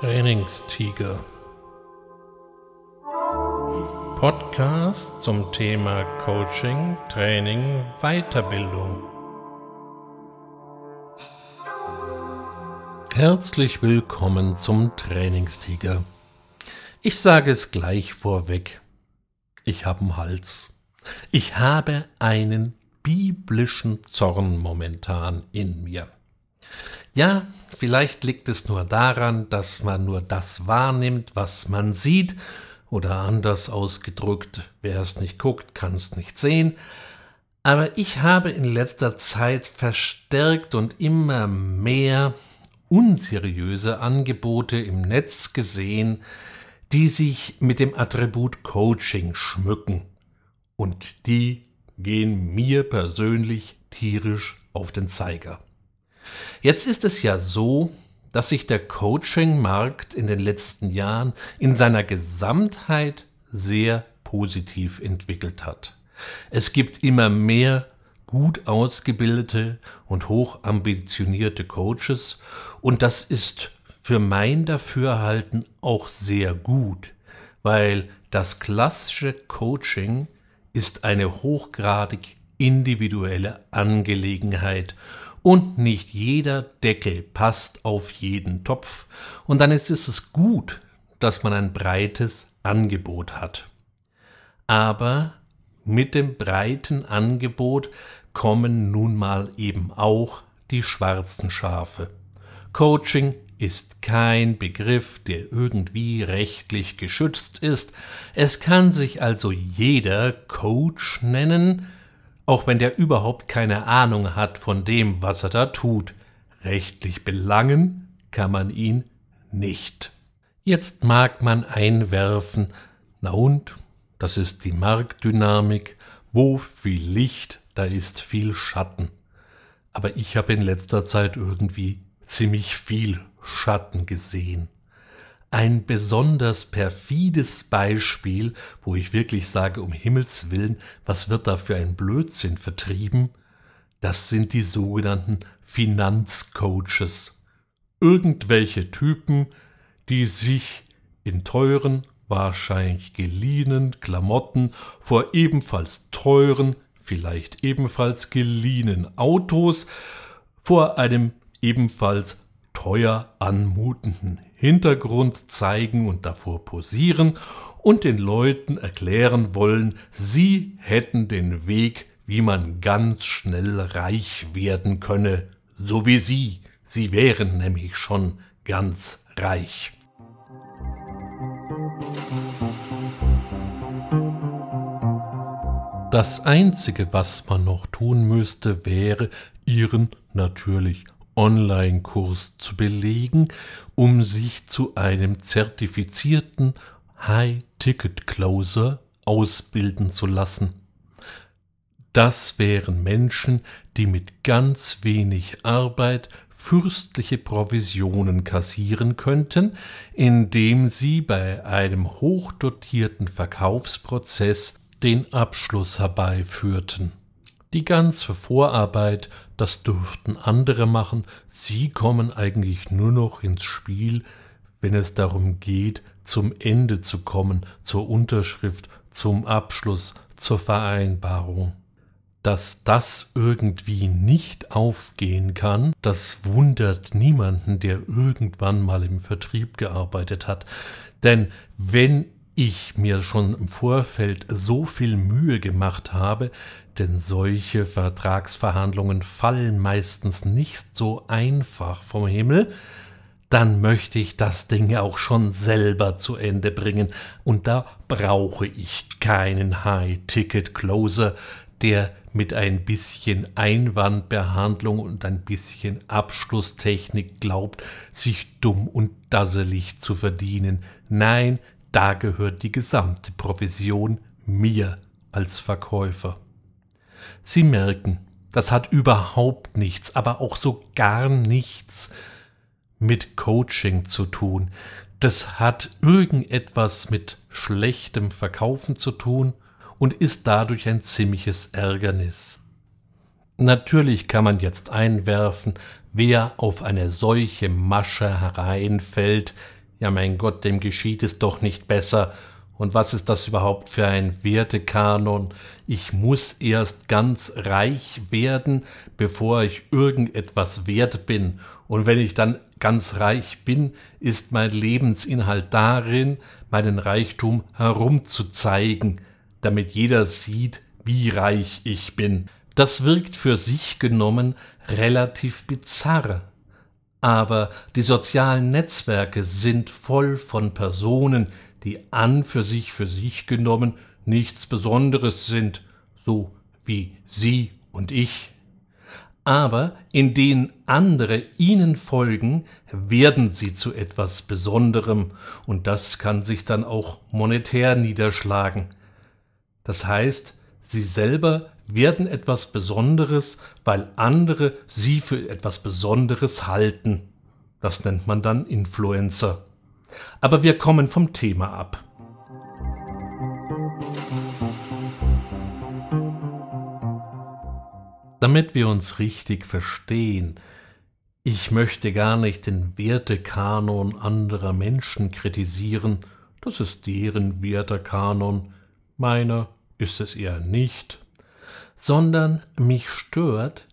Trainingstiger. Podcast zum Thema Coaching, Training, Weiterbildung. Herzlich willkommen zum Trainingstiger. Ich sage es gleich vorweg. Ich habe einen Hals. Ich habe einen biblischen Zorn momentan in mir. Ja, vielleicht liegt es nur daran, dass man nur das wahrnimmt, was man sieht, oder anders ausgedrückt, wer es nicht guckt, kann es nicht sehen. Aber ich habe in letzter Zeit verstärkt und immer mehr unseriöse Angebote im Netz gesehen, die sich mit dem Attribut Coaching schmücken. Und die gehen mir persönlich tierisch auf den Zeiger. Jetzt ist es ja so, dass sich der Coaching-Markt in den letzten Jahren in seiner Gesamtheit sehr positiv entwickelt hat. Es gibt immer mehr gut ausgebildete und hochambitionierte Coaches und das ist für mein Dafürhalten auch sehr gut, weil das klassische Coaching ist eine hochgradig individuelle Angelegenheit und nicht jeder Deckel passt auf jeden Topf, und dann ist es gut, dass man ein breites Angebot hat. Aber mit dem breiten Angebot kommen nun mal eben auch die schwarzen Schafe. Coaching ist kein Begriff, der irgendwie rechtlich geschützt ist. Es kann sich also jeder Coach nennen, auch wenn der überhaupt keine Ahnung hat von dem, was er da tut. Rechtlich belangen kann man ihn nicht. Jetzt mag man einwerfen, na und, das ist die Marktdynamik, wo viel Licht, da ist viel Schatten. Aber ich habe in letzter Zeit irgendwie ziemlich viel Schatten gesehen ein besonders perfides Beispiel, wo ich wirklich sage, um Himmels willen, was wird da für ein Blödsinn vertrieben? Das sind die sogenannten Finanzcoaches. Irgendwelche Typen, die sich in teuren, wahrscheinlich geliehenen Klamotten vor ebenfalls teuren, vielleicht ebenfalls geliehenen Autos vor einem ebenfalls teuer anmutenden Hintergrund zeigen und davor posieren und den Leuten erklären wollen, sie hätten den Weg, wie man ganz schnell reich werden könne, so wie sie, sie wären nämlich schon ganz reich. Das Einzige, was man noch tun müsste, wäre, ihren natürlich Online-Kurs zu belegen, um sich zu einem zertifizierten High-Ticket-Closer ausbilden zu lassen. Das wären Menschen, die mit ganz wenig Arbeit fürstliche Provisionen kassieren könnten, indem sie bei einem hochdotierten Verkaufsprozess den Abschluss herbeiführten. Die ganze Vorarbeit, das dürften andere machen, sie kommen eigentlich nur noch ins Spiel, wenn es darum geht, zum Ende zu kommen, zur Unterschrift, zum Abschluss, zur Vereinbarung. Dass das irgendwie nicht aufgehen kann, das wundert niemanden, der irgendwann mal im Vertrieb gearbeitet hat. Denn wenn ich mir schon im Vorfeld so viel Mühe gemacht habe, denn solche Vertragsverhandlungen fallen meistens nicht so einfach vom Himmel, dann möchte ich das Ding auch schon selber zu Ende bringen, und da brauche ich keinen High-Ticket-Closer, der mit ein bisschen Einwandbehandlung und ein bisschen Abschlusstechnik glaubt, sich dumm und dasselig zu verdienen. Nein, da gehört die gesamte Provision mir als Verkäufer. Sie merken, das hat überhaupt nichts, aber auch so gar nichts mit Coaching zu tun. Das hat irgendetwas mit schlechtem Verkaufen zu tun und ist dadurch ein ziemliches Ärgernis. Natürlich kann man jetzt einwerfen, wer auf eine solche Masche hereinfällt, Ja mein Gott, dem geschieht es doch nicht besser. Und was ist das überhaupt für ein Wertekanon? Ich muss erst ganz reich werden, bevor ich irgendetwas wert bin. Und wenn ich dann ganz reich bin, ist mein Lebensinhalt darin, meinen Reichtum herumzuzeigen, damit jeder sieht, wie reich ich bin. Das wirkt für sich genommen relativ bizarr. Aber die sozialen Netzwerke sind voll von Personen, die an für sich für sich genommen nichts Besonderes sind, so wie Sie und ich. Aber in denen andere ihnen folgen, werden sie zu etwas Besonderem, und das kann sich dann auch monetär niederschlagen. Das heißt, sie selber werden etwas Besonderes, weil andere sie für etwas Besonderes halten. Das nennt man dann Influencer. Aber wir kommen vom Thema ab. Damit wir uns richtig verstehen, ich möchte gar nicht den Wertekanon anderer Menschen kritisieren, das ist deren Wertekanon, meiner ist es eher nicht, sondern mich stört,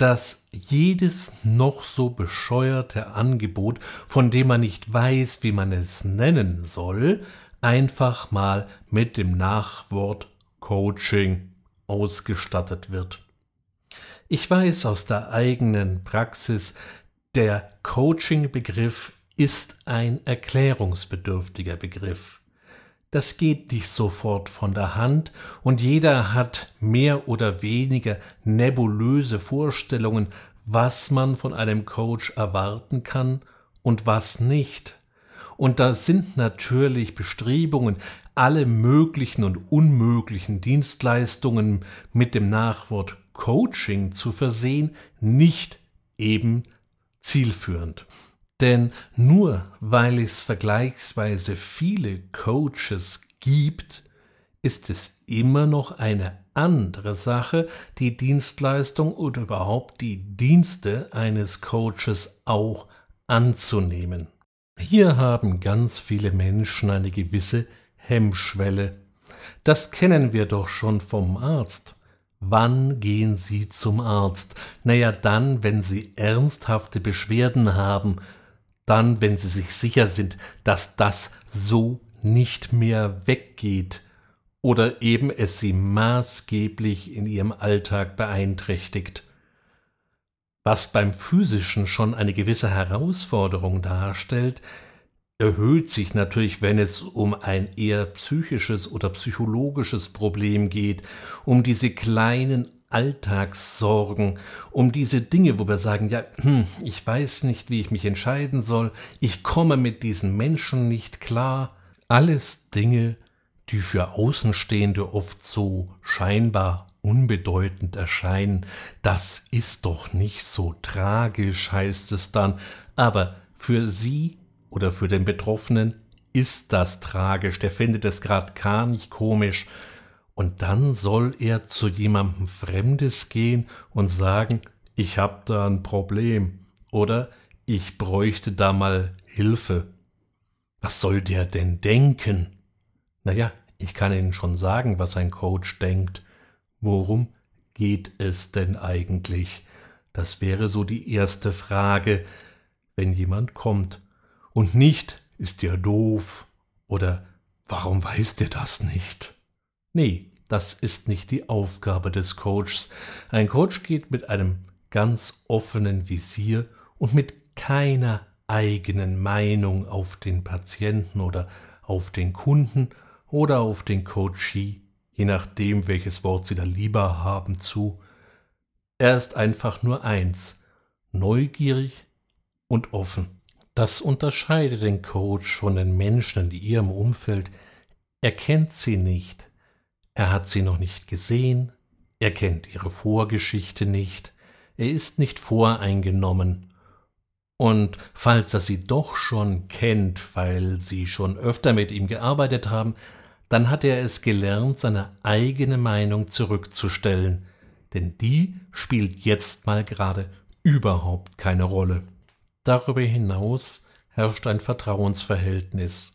dass jedes noch so bescheuerte Angebot, von dem man nicht weiß, wie man es nennen soll, einfach mal mit dem Nachwort Coaching ausgestattet wird. Ich weiß aus der eigenen Praxis, der Coaching-Begriff ist ein erklärungsbedürftiger Begriff. Das geht nicht sofort von der Hand und jeder hat mehr oder weniger nebulöse Vorstellungen, was man von einem Coach erwarten kann und was nicht. Und da sind natürlich Bestrebungen, alle möglichen und unmöglichen Dienstleistungen mit dem Nachwort Coaching zu versehen, nicht eben zielführend. Denn nur weil es vergleichsweise viele Coaches gibt, ist es immer noch eine andere Sache, die Dienstleistung oder überhaupt die Dienste eines Coaches auch anzunehmen. Hier haben ganz viele Menschen eine gewisse Hemmschwelle. Das kennen wir doch schon vom Arzt. Wann gehen Sie zum Arzt? Naja, dann, wenn Sie ernsthafte Beschwerden haben, dann, wenn sie sich sicher sind, dass das so nicht mehr weggeht oder eben es sie maßgeblich in ihrem Alltag beeinträchtigt. Was beim physischen schon eine gewisse Herausforderung darstellt, erhöht sich natürlich, wenn es um ein eher psychisches oder psychologisches Problem geht, um diese kleinen Alltagssorgen, um diese Dinge, wo wir sagen, ja, hm, ich weiß nicht, wie ich mich entscheiden soll, ich komme mit diesen Menschen nicht klar. Alles Dinge, die für Außenstehende oft so scheinbar unbedeutend erscheinen. Das ist doch nicht so tragisch, heißt es dann, aber für Sie oder für den Betroffenen ist das tragisch, der findet es gerade gar nicht komisch, und dann soll er zu jemandem Fremdes gehen und sagen, ich habe da ein Problem oder ich bräuchte da mal Hilfe. Was soll der denn denken? Naja, ich kann Ihnen schon sagen, was ein Coach denkt. Worum geht es denn eigentlich? Das wäre so die erste Frage, wenn jemand kommt. Und nicht, ist der doof oder warum weiß der das nicht? Nee, das ist nicht die Aufgabe des Coaches. Ein Coach geht mit einem ganz offenen Visier und mit keiner eigenen Meinung auf den Patienten oder auf den Kunden oder auf den Coachee, je nachdem, welches Wort Sie da lieber haben, zu. Er ist einfach nur eins, neugierig und offen. Das unterscheidet den Coach von den Menschen in ihrem Umfeld. Er kennt sie nicht, er hat sie noch nicht gesehen, er kennt ihre Vorgeschichte nicht, er ist nicht voreingenommen. Und falls er sie doch schon kennt, weil sie schon öfter mit ihm gearbeitet haben, dann hat er es gelernt, seine eigene Meinung zurückzustellen, denn die spielt jetzt mal gerade überhaupt keine Rolle. Darüber hinaus herrscht ein Vertrauensverhältnis.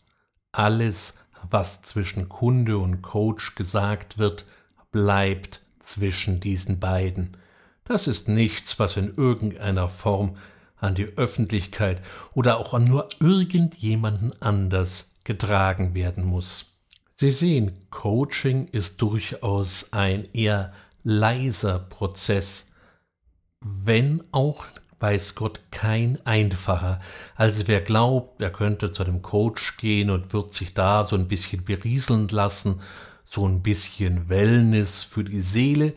Alles, was zwischen Kunde und Coach gesagt wird, bleibt zwischen diesen beiden. Das ist nichts, was in irgendeiner Form an die Öffentlichkeit oder auch an nur irgendjemanden anders getragen werden muss. Sie sehen, Coaching ist durchaus ein eher leiser Prozess, wenn auch weiß Gott kein einfacher. Also wer glaubt, er könnte zu einem Coach gehen und wird sich da so ein bisschen berieseln lassen, so ein bisschen Wellness für die Seele,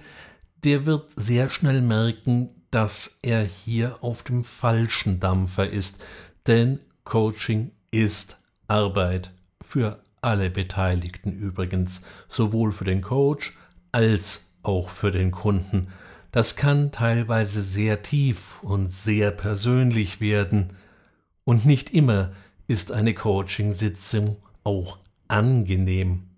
der wird sehr schnell merken, dass er hier auf dem falschen Dampfer ist, denn Coaching ist Arbeit für alle Beteiligten übrigens, sowohl für den Coach als auch für den Kunden. Das kann teilweise sehr tief und sehr persönlich werden, und nicht immer ist eine Coaching-Sitzung auch angenehm.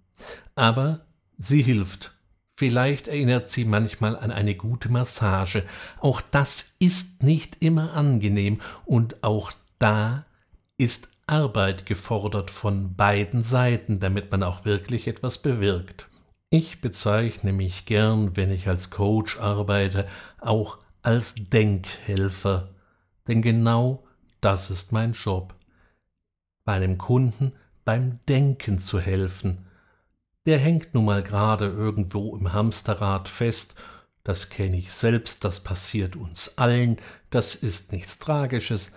Aber sie hilft. Vielleicht erinnert sie manchmal an eine gute Massage. Auch das ist nicht immer angenehm und auch da ist Arbeit gefordert von beiden Seiten, damit man auch wirklich etwas bewirkt. Ich bezeichne mich gern, wenn ich als Coach arbeite, auch als Denkhelfer, denn genau das ist mein Job. Meinem Kunden beim Denken zu helfen, der hängt nun mal gerade irgendwo im Hamsterrad fest, das kenne ich selbst, das passiert uns allen, das ist nichts Tragisches,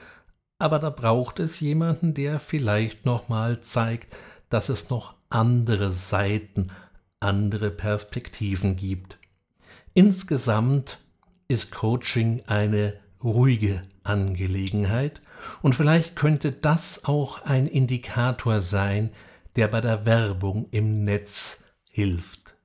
aber da braucht es jemanden, der vielleicht nochmal zeigt, dass es noch andere Seiten, andere Perspektiven gibt. Insgesamt ist Coaching eine ruhige Angelegenheit und vielleicht könnte das auch ein Indikator sein, der bei der Werbung im Netz hilft.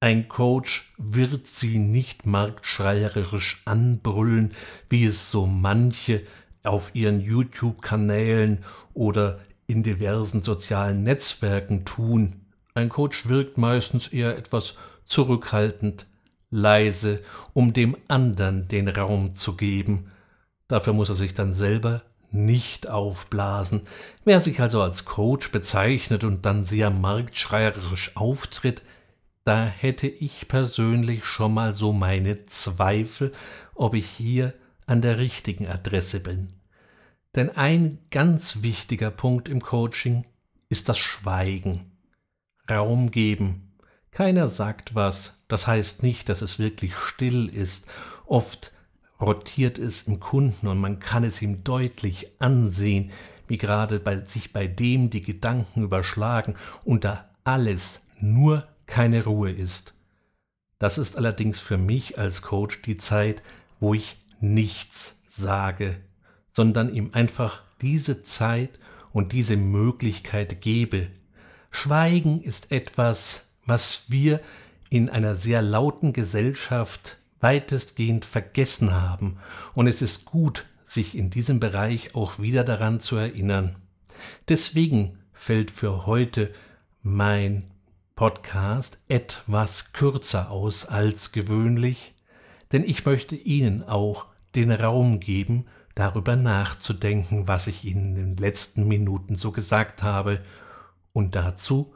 Ein Coach wird sie nicht marktschreierisch anbrüllen, wie es so manche auf ihren YouTube-Kanälen oder in diversen sozialen Netzwerken tun. Ein Coach wirkt meistens eher etwas zurückhaltend, leise, um dem anderen den Raum zu geben. Dafür muss er sich dann selber nicht aufblasen. Wer sich also als Coach bezeichnet und dann sehr marktschreierisch auftritt, da hätte ich persönlich schon mal so meine Zweifel, ob ich hier an der richtigen Adresse bin. Denn ein ganz wichtiger Punkt im Coaching ist das Schweigen. Raum geben. Keiner sagt was, das heißt nicht, dass es wirklich still ist. Oft rotiert es im Kunden und man kann es ihm deutlich ansehen, wie gerade bei sich bei dem die Gedanken überschlagen und da alles nur keine Ruhe ist. Das ist allerdings für mich als Coach die Zeit, wo ich nichts sage, sondern ihm einfach diese Zeit und diese Möglichkeit gebe. Schweigen ist etwas, was wir in einer sehr lauten Gesellschaft weitestgehend vergessen haben, und es ist gut, sich in diesem Bereich auch wieder daran zu erinnern. Deswegen fällt für heute mein Podcast etwas kürzer aus als gewöhnlich, denn ich möchte Ihnen auch den Raum geben, darüber nachzudenken, was ich Ihnen in den letzten Minuten so gesagt habe, und dazu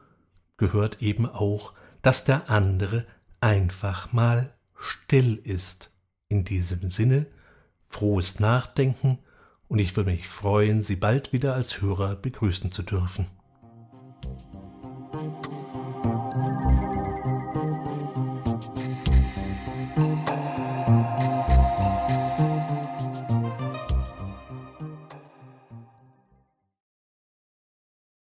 gehört eben auch, dass der andere einfach mal still ist. In diesem Sinne, frohes Nachdenken und ich würde mich freuen, Sie bald wieder als Hörer begrüßen zu dürfen.